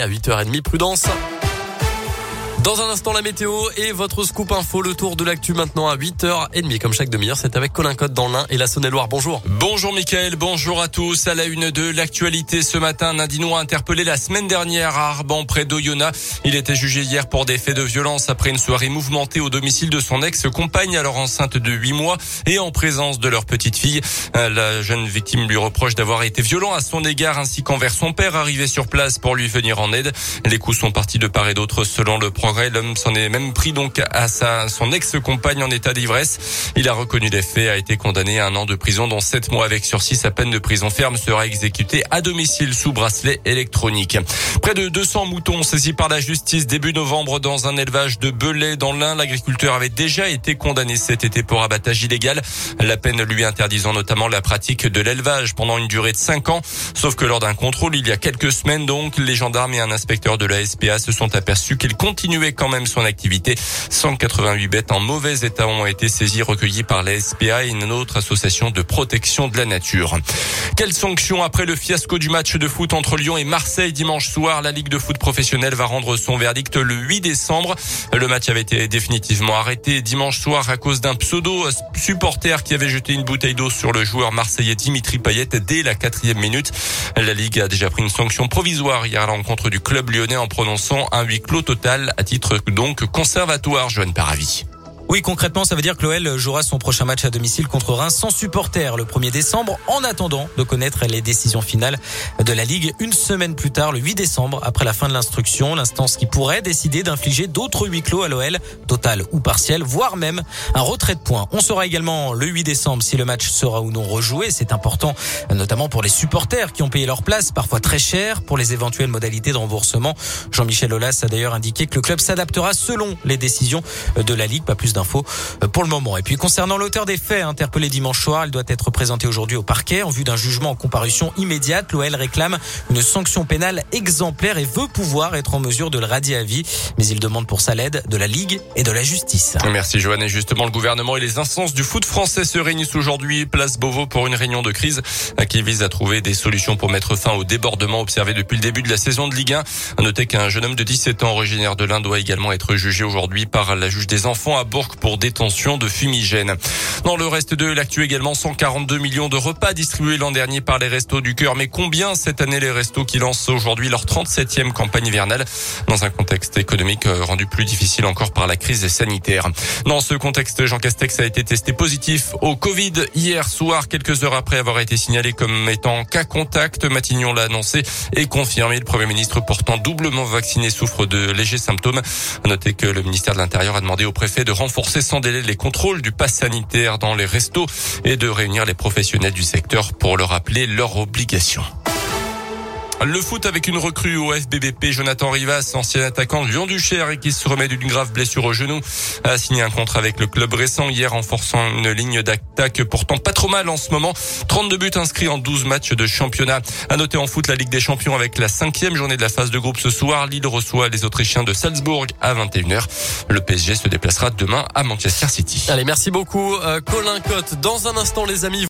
À 8h30, prudence. Dans un instant, la météo et votre scoop info, le tour de l'actu maintenant à 8h30, comme chaque demi-heure. C'est avec Colin Cotte dans l'Ain et la Saône-et-Loire. Bonjour. Bonjour Mickaël, bonjour à tous. À la une de l'actualité ce matin, un Indinois interpellé la semaine dernière à Arban, près d'Oyonnax. Il était jugé hier pour des faits de violence après une soirée mouvementée au domicile de son ex-compagne, alors enceinte de 8 mois et en présence de leur petite fille. Euh, la jeune victime lui reproche d'avoir été violent à son égard ainsi qu'envers son père arrivé sur place pour lui venir en aide. Les coups sont partis de part et d'autre selon le L'homme s'en est même pris donc à sa, son ex-compagne en état d'ivresse. Il a reconnu les faits, a été condamné à un an de prison, dont sept mois avec sursis. Sa peine de prison ferme sera exécutée à domicile sous bracelet électronique. Près de 200 moutons saisis par la justice début novembre dans un élevage de Belay dans l'Ain. L'agriculteur avait déjà été condamné cet été pour abattage illégal. La peine lui interdisant notamment la pratique de l'élevage pendant une durée de 5 ans. Sauf que lors d'un contrôle il y a quelques semaines donc, les gendarmes et un inspecteur de la SPA se sont aperçus qu'il continuait quand même son activité. 188 bêtes en mauvais état ont été saisies, recueillies par la SPA une autre association de protection de la nature. Quelles sanctions après le fiasco du match de foot entre Lyon et Marseille dimanche soir? La Ligue de foot professionnelle va rendre son verdict le 8 décembre. Le match avait été définitivement arrêté dimanche soir à cause d'un pseudo supporter qui avait jeté une bouteille d'eau sur le joueur marseillais Dimitri Payet dès la quatrième minute. La Ligue a déjà pris une sanction provisoire hier à l'encontre du club lyonnais en prononçant un huis clos total à titre donc conservatoire, Joanne Paravi. Oui, concrètement, ça veut dire que l'OL jouera son prochain match à domicile contre Reims sans supporter le 1er décembre, en attendant de connaître les décisions finales de la Ligue une semaine plus tard, le 8 décembre, après la fin de l'instruction, l'instance qui pourrait décider d'infliger d'autres huis clos à l'OL, total ou partiel, voire même un retrait de points. On saura également le 8 décembre si le match sera ou non rejoué. C'est important, notamment pour les supporters qui ont payé leur place, parfois très cher, pour les éventuelles modalités de remboursement. Jean-Michel Aulas a d'ailleurs indiqué que le club s'adaptera selon les décisions de la Ligue. Pas plus infos euh, pour le moment. Et puis concernant l'auteur des faits interpellé dimanche soir, il doit être présenté aujourd'hui au parquet en vue d'un jugement en comparution immédiate. L'OL réclame une sanction pénale exemplaire et veut pouvoir être en mesure de le radier à vie. Mais il demande pour ça l'aide de la Ligue et de la justice. Merci Joanne. Et justement, le gouvernement et les instances du foot français se réunissent aujourd'hui place Beauvau pour une réunion de crise qui vise à trouver des solutions pour mettre fin au débordement observé depuis le début de la saison de Ligue 1. À noter qu'un jeune homme de 17 ans originaire de l'Inde doit également être jugé aujourd'hui par la juge des enfants à Bourg pour détention de fumigène. Dans le reste de l'actu également, 142 millions de repas distribués l'an dernier par les Restos du Cœur. Mais combien cette année les Restos qui lancent aujourd'hui leur 37e campagne hivernale dans un contexte économique euh, rendu plus difficile encore par la crise sanitaire? Dans ce contexte, Jean Castex a été testé positif au Covid hier soir, quelques heures après avoir été signalé comme étant cas contact. Matignon l'a annoncé et confirmé. Le Premier ministre portant doublement vacciné souffre de légers symptômes. Notez que le ministère de l'Intérieur a demandé au préfet de renforcer renforcer sans délai les contrôles du pass sanitaire dans les restos et de réunir les professionnels du secteur pour leur rappeler leurs obligations. Le foot avec une recrue au FBBP, Jonathan Rivas, ancien attaquant de Lyon-Duchère et qui se remet d'une grave blessure au genou, a signé un contrat avec le club récent hier en forçant une ligne d'attaque pourtant pas trop mal en ce moment. 32 buts inscrits en 12 matchs de championnat. À noter en foot la Ligue des Champions avec la cinquième journée de la phase de groupe ce soir. Lille reçoit les Autrichiens de Salzbourg à 21h. Le PSG se déplacera demain à Manchester City. Allez, merci beaucoup, euh, Colin Cotte. Dans un instant, les amis.